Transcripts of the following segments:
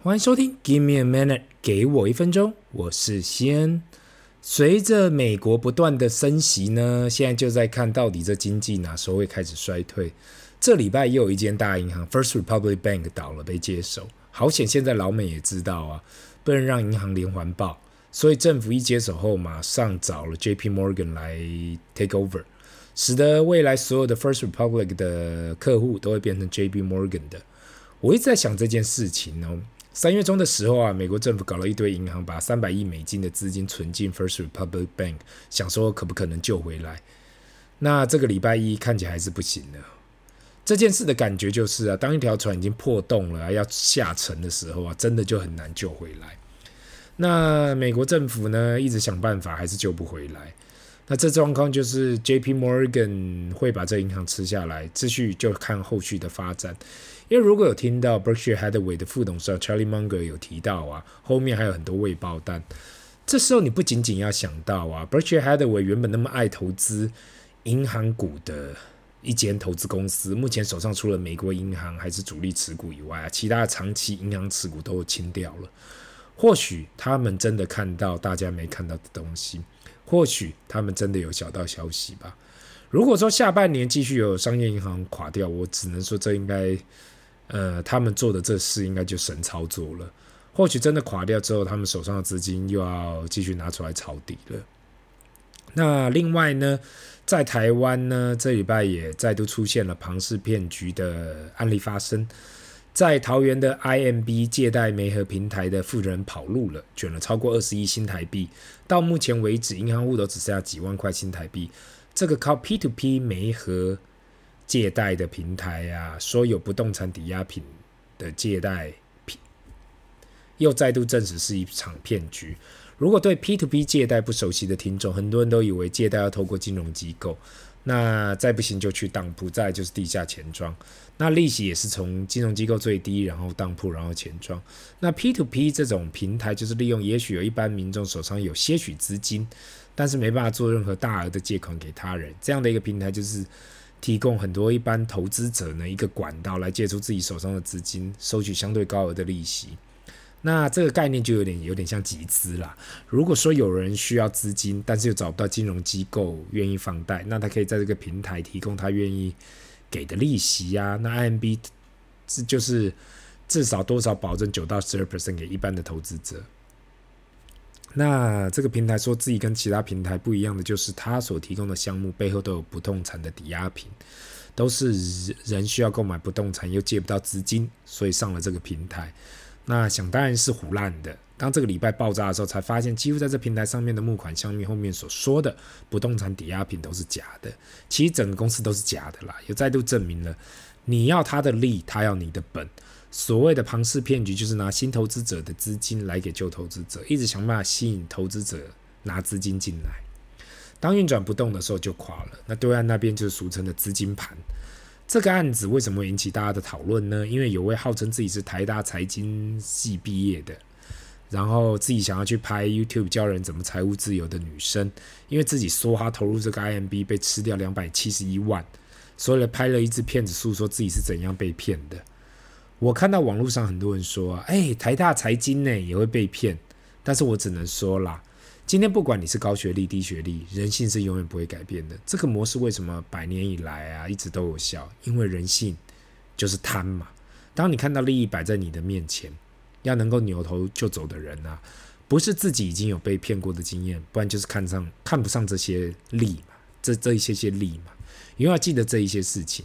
欢迎收听《Give Me a Minute》，给我一分钟，我是西恩。随着美国不断的升息呢，现在就在看到底这经济哪时候会开始衰退。这礼拜又有一间大银行 First Republic Bank 倒了，被接手。好险，现在老美也知道啊，不能让银行连环爆，所以政府一接手后，马上找了 JP Morgan 来 take over，使得未来所有的 First Republic 的客户都会变成 JP Morgan 的。我一直在想这件事情哦。三月中的时候啊，美国政府搞了一堆银行，把三百亿美金的资金存进 First Republic Bank，想说可不可能救回来。那这个礼拜一看起来还是不行的。这件事的感觉就是啊，当一条船已经破洞了，要下沉的时候啊，真的就很难救回来。那美国政府呢，一直想办法，还是救不回来。那这状况就是 J.P. Morgan 会把这银行吃下来，继续就看后续的发展。因为如果有听到 Berkshire Hathaway 的副董事长 Charlie Munger 有提到啊，后面还有很多未爆弹。这时候你不仅仅要想到啊，Berkshire Hathaway 原本那么爱投资银行股的一间投资公司，目前手上除了美国银行还是主力持股以外啊，其他长期银行持股都清掉了。或许他们真的看到大家没看到的东西，或许他们真的有小道消息吧。如果说下半年继续有商业银行垮掉，我只能说这应该。呃，他们做的这事应该就神操作了。或许真的垮掉之后，他们手上的资金又要继续拿出来抄底了。那另外呢，在台湾呢，这礼拜也再度出现了庞氏骗局的案例发生。在桃园的 IMB 借贷媒合平台的负责人跑路了，卷了超过二十亿新台币。到目前为止，银行户头只剩下几万块新台币。这个靠 P2P 媒合。借贷的平台呀、啊，说有不动产抵押品的借贷品，又再度证实是一场骗局。如果对 P2P 借贷不熟悉的听众，很多人都以为借贷要透过金融机构，那再不行就去当铺，再就是地下钱庄。那利息也是从金融机构最低，然后当铺，然后钱庄。那 P to P 这种平台就是利用，也许有一般民众手上有些许资金，但是没办法做任何大额的借款给他人，这样的一个平台就是。提供很多一般投资者呢一个管道来借出自己手上的资金，收取相对高额的利息。那这个概念就有点有点像集资啦。如果说有人需要资金，但是又找不到金融机构愿意放贷，那他可以在这个平台提供他愿意给的利息呀、啊。那 IMB 这就是至少多少保证九到十二 percent 给一般的投资者。那这个平台说自己跟其他平台不一样的，就是他所提供的项目背后都有不动产的抵押品，都是人需要购买不动产又借不到资金，所以上了这个平台。那想当然是唬烂的。当这个礼拜爆炸的时候，才发现几乎在这平台上面的募款项目后面所说的不动产抵押品都是假的。其实整个公司都是假的啦，又再度证明了你要他的利，他要你的本。所谓的庞氏骗局，就是拿新投资者的资金来给旧投资者，一直想办法吸引投资者拿资金进来。当运转不动的时候就垮了。那对岸那边就是俗称的资金盘。这个案子为什么会引起大家的讨论呢？因为有位号称自己是台大财经系毕业的，然后自己想要去拍 YouTube 教人怎么财务自由的女生，因为自己说他投入这个 IMB 被吃掉两百七十一万，所以拍了一支片子诉说自己是怎样被骗的。我看到网络上很多人说，哎，台大财经呢也会被骗，但是我只能说啦，今天不管你是高学历低学历，人性是永远不会改变的。这个模式为什么百年以来啊一直都有效？因为人性就是贪嘛。当你看到利益摆在你的面前，要能够扭头就走的人啊，不是自己已经有被骗过的经验，不然就是看上看不上这些利嘛，这这一些些利嘛，永远要记得这一些事情。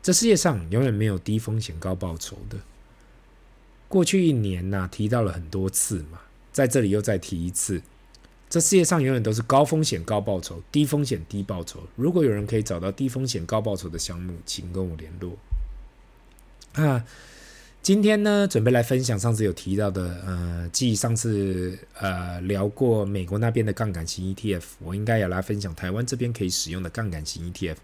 这世界上永远没有低风险高报酬的。过去一年呐、提到了很多次嘛，在这里又再提一次，这世界上永远都是高风险高报酬，低风险低报酬。如果有人可以找到低风险高报酬的项目，请跟我联络。啊，今天呢，准备来分享上次有提到的，呃，继上次呃聊过美国那边的杠杆型 ETF，我应该也来分享台湾这边可以使用的杠杆型 ETF。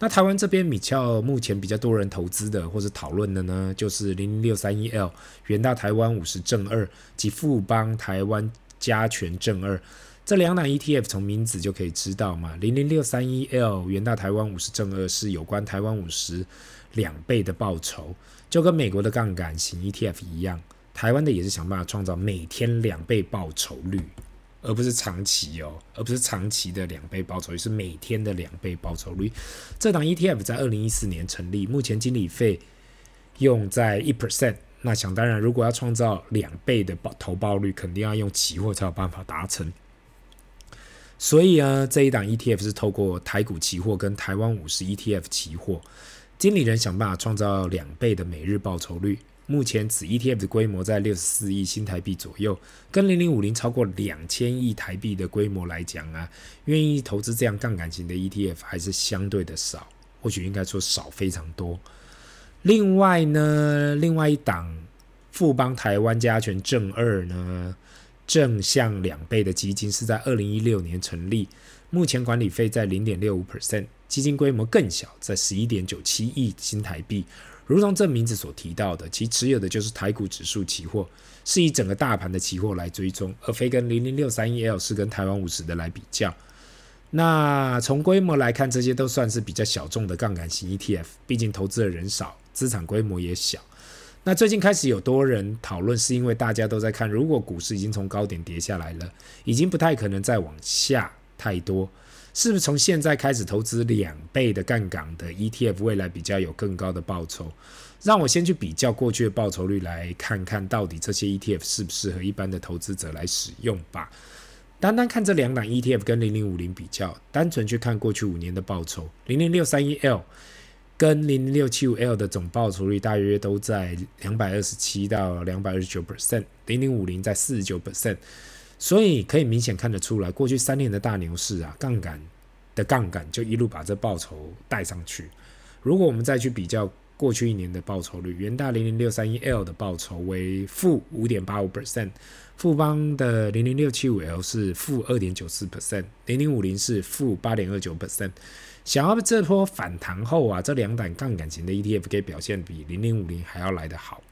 那台湾这边米俏目前比较多人投资的或是讨论的呢，就是零零六三一 L 元大台湾五十正二及富邦台湾加权正二这两档 ETF，从名字就可以知道嘛，零零六三一 L 元大台湾五十正二是有关台湾五十两倍的报酬，就跟美国的杠杆型 ETF 一样，台湾的也是想办法创造每天两倍报酬率，而不是长期哦，而不是长期的两倍报酬率，是每天的两倍报酬率。这档 ETF 在二零一四年成立，目前经理费用在一 percent。那想当然，如果要创造两倍的报投报率，肯定要用期货才有办法达成。所以啊，这一档 ETF 是透过台股期货跟台湾五十 ETF 期货，经理人想办法创造两倍的每日报酬率。目前此 ETF 的规模在六十四亿新台币左右，跟零零五零超过两千亿台币的规模来讲啊，愿意投资这样杠杆型的 ETF 还是相对的少，或许应该说少非常多。另外呢，另外一档富邦台湾加权正二呢，正向两倍的基金是在二零一六年成立，目前管理费在零点六五 percent，基金规模更小，在十一点九七亿新台币。如同这名字所提到的，其持有的就是台股指数期货，是以整个大盘的期货来追踪，而非跟零零六三一 L 是跟台湾五十的来比较。那从规模来看，这些都算是比较小众的杠杆型 ETF，毕竟投资的人少。资产规模也小，那最近开始有多人讨论，是因为大家都在看，如果股市已经从高点跌下来了，已经不太可能再往下太多，是不是从现在开始投资两倍的杠杆的 ETF，未来比较有更高的报酬？让我先去比较过去的报酬率，来看看到底这些 ETF 适不适合一般的投资者来使用吧。单单看这两档 ETF 跟零零五零比较，单纯去看过去五年的报酬，零零六三一 L。跟零零六七五 L 的总报酬率大约都在两百二十七到两百二十九 percent，零零五零在四十九 percent，所以可以明显看得出来，过去三年的大牛市啊，杠杆的杠杆就一路把这报酬带上去。如果我们再去比较过去一年的报酬率，元大零零六三一 L 的报酬为负五点八五 percent，富邦的零零六七五 L 是负二点九四 percent，零零五零是负八点二九 percent。想要这波反弹后啊，这两档杠杆型的 ETF 可以表现比零零五零还要来得好。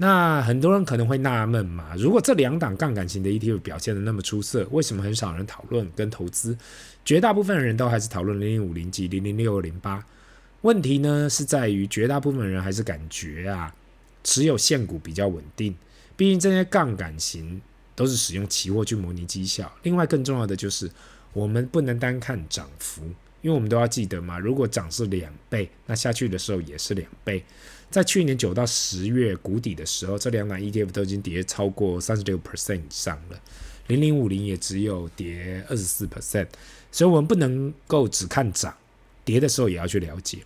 那很多人可能会纳闷嘛，如果这两档杠杆型的 ETF 表现得那么出色，为什么很少人讨论跟投资？绝大部分人都还是讨论零零五零及零零六二零八。问题呢是在于绝大部分人还是感觉啊，持有现股比较稳定。毕竟这些杠杆型都是使用期货去模拟绩效。另外更重要的就是，我们不能单看涨幅。因为我们都要记得嘛，如果涨是两倍，那下去的时候也是两倍。在去年九到十月谷底的时候，这两档 ETF 都已经跌超过三十六 percent 以上了，零零五零也只有跌二十四 percent。所以，我们不能够只看涨，跌的时候也要去了解。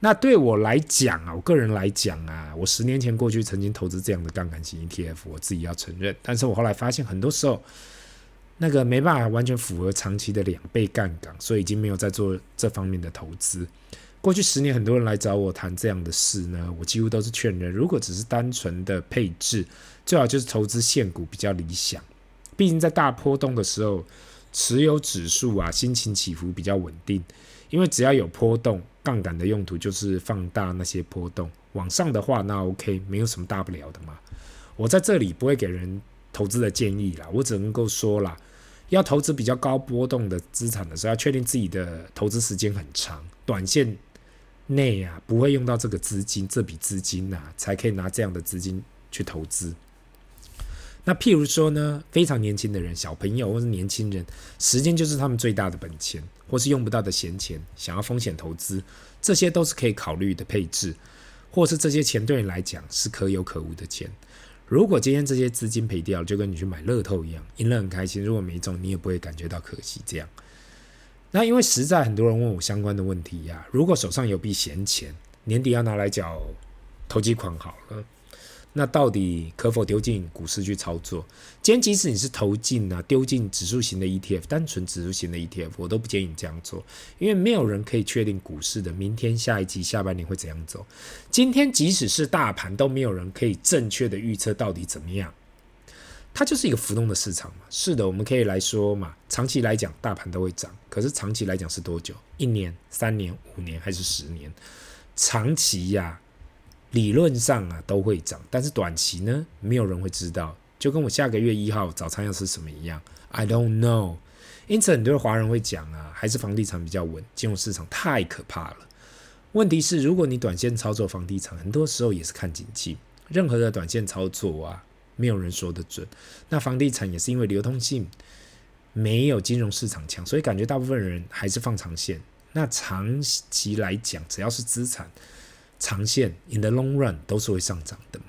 那对我来讲啊，我个人来讲啊，我十年前过去曾经投资这样的杠杆型 ETF，我自己要承认。但是我后来发现，很多时候。那个没办法完全符合长期的两倍杠杆，所以已经没有在做这方面的投资。过去十年，很多人来找我谈这样的事呢，我几乎都是劝人，如果只是单纯的配置，最好就是投资现股比较理想。毕竟在大波动的时候，持有指数啊，心情起伏比较稳定。因为只要有波动，杠杆的用途就是放大那些波动。往上的话，那 OK，没有什么大不了的嘛。我在这里不会给人投资的建议啦，我只能够说啦。要投资比较高波动的资产的时候，要确定自己的投资时间很长，短线内啊不会用到这个资金，这笔资金呐、才可以拿这样的资金去投资。那譬如说呢，非常年轻的人，小朋友或是年轻人，时间就是他们最大的本钱，或是用不到的闲钱，想要风险投资，这些都是可以考虑的配置，或是这些钱对你来讲是可有可无的钱。如果今天这些资金赔掉了，就跟你去买乐透一样，赢了很开心；如果没中，你也不会感觉到可惜。这样，那因为实在很多人问我相关的问题呀、如果手上有笔闲钱，年底要拿来缴投机款好了。那到底可否丢进股市去操作？今天即使你是投进啊，丢进指数型的 ETF，单纯指数型的 ETF，我都不建议你这样做，因为没有人可以确定股市的明天、下一季、下半年会怎样走。今天即使是大盘，都没有人可以正确的预测到底怎么样。它就是一个浮动的市场嘛。是的，我们可以来说嘛，长期来讲，大盘都会涨。可是长期来讲是多久？一年、三年、五年还是十年？长期呀、理论上啊都会涨，但是短期呢，没有人会知道，就跟我下个月一号早餐要吃什么一样，I don't know。因此，很多华人会讲啊，还是房地产比较稳，金融市场太可怕了。问题是，如果你短线操作房地产，很多时候也是看景气。任何的短线操作啊，没有人说得准。那房地产也是因为流通性没有金融市场强，所以感觉大部分人还是放长线。那长期来讲，只要是资产，长线 in the long run 都是会上涨的嘛。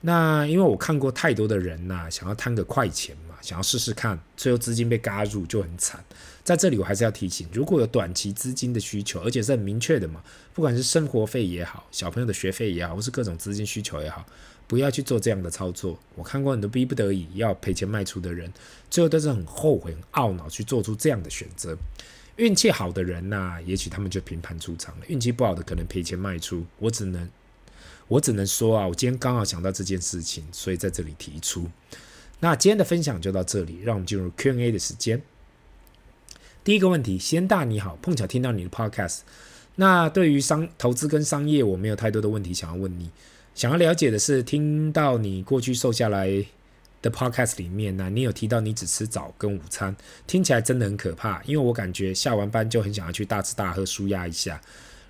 那因为我看过太多的人呐、想要贪个快钱嘛，想要试试看，最后资金被嘎入就很惨。在这里我还是要提醒，如果有短期资金的需求，而且是很明确的嘛，不管是生活费也好，小朋友的学费也好，或是各种资金需求也好，不要去做这样的操作。我看过很多逼不得已要赔钱卖出的人，最后都是很后悔、很懊恼去做出这样的选择。运气好的人呐、也许他们就平盘出场了；运气不好的可能赔钱卖出。我只能。我只能说啊，我今天刚好想到这件事情，所以在这里提出。那今天的分享就到这里，让我们进入 Q&A 的时间。第一个问题，先大你好，碰巧听到你的 Podcast。那对于商投资跟商业，我没有太多的问题想要问你。想要了解的是，听到你过去瘦下来的 Podcast 里面呢，你有提到你只吃早跟午餐，听起来真的很可怕，因为我感觉下完班就很想要去大吃大喝舒压一下。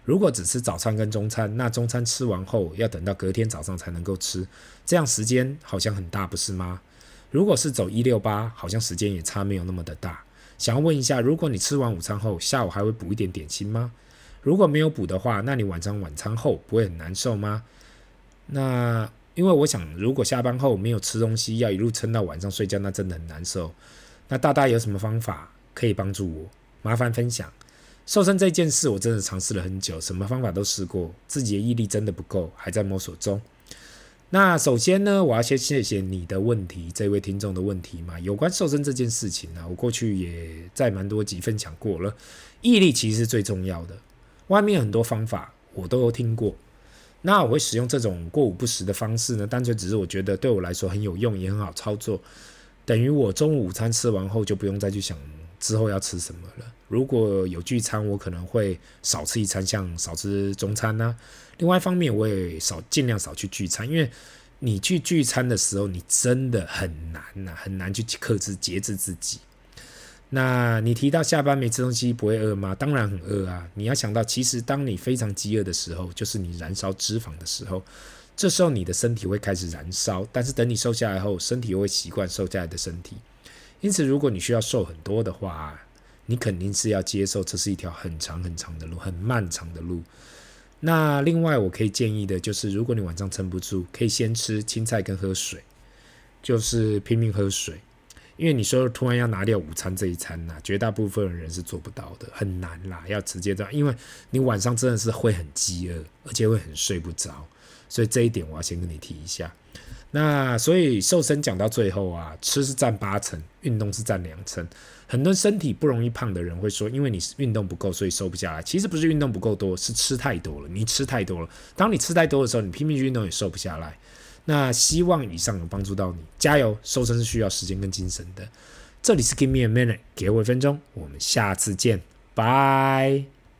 如果只吃早餐跟中餐，那中餐吃完后要等到隔天早上才能够吃，这样时间好像很大，不是吗？如果是走一六八，好像时间也差没有那么的大。想要问一下，如果你吃完午餐后，下午还会补一点点心吗？如果没有补的话，那你晚上晚餐后不会很难受吗？那因为我想，如果下班后没有吃东西，要一路撑到晚上睡觉，那真的很难受。那大大有什么方法可以帮助我？麻烦分享。瘦身这件事，我真的尝试了很久，什么方法都试过，自己的毅力真的不够，还在摸索中。那首先呢，我要先谢谢你的问题，这位听众的问题嘛，有关瘦身这件事情呢，我过去也在蛮多集分享过了。毅力其实是最重要的，外面很多方法我都有听过，那我会使用这种过午不食的方式呢，单纯只是我觉得对我来说很有用，也很好操作，等于我中午午餐吃完后就不用再去想之后要吃什么了。如果有聚餐，我可能会少吃一餐，像少吃中餐呐、另外一方面，我也少尽量少去聚餐，因为你去聚餐的时候，你真的很难呐、很难去克制节制自己。那你提到下班没吃东西不会饿吗？当然很饿啊！你要想到，其实当你非常饥饿的时候，就是你燃烧脂肪的时候，这时候你的身体会开始燃烧，但是等你瘦下来后，身体又会习惯瘦下来的身体。因此，如果你需要瘦很多的话，你肯定是要接受，这是一条很长很长的路，很漫长的路。那另外，我可以建议的就是，如果你晚上撑不住，可以先吃青菜跟喝水，就是拼命喝水。因为你说突然要拿掉午餐这一餐呐、绝大部分人是做不到的，很难啦，要直接这样，因为你晚上真的是会很饥饿，而且会很睡不着，所以这一点我要先跟你提一下。那所以瘦身讲到最后啊，吃是占八成，运动是占两成。很多身体不容易胖的人会说，因为你运动不够，所以瘦不下来。其实不是运动不够多，是吃太多了。你吃太多了，当你吃太多的时候，你拼命去运动也瘦不下来。那希望以上有帮助到你，加油！瘦身是需要时间跟精神的。这里是 Give me a minute，给我一分钟，我们下次见，拜。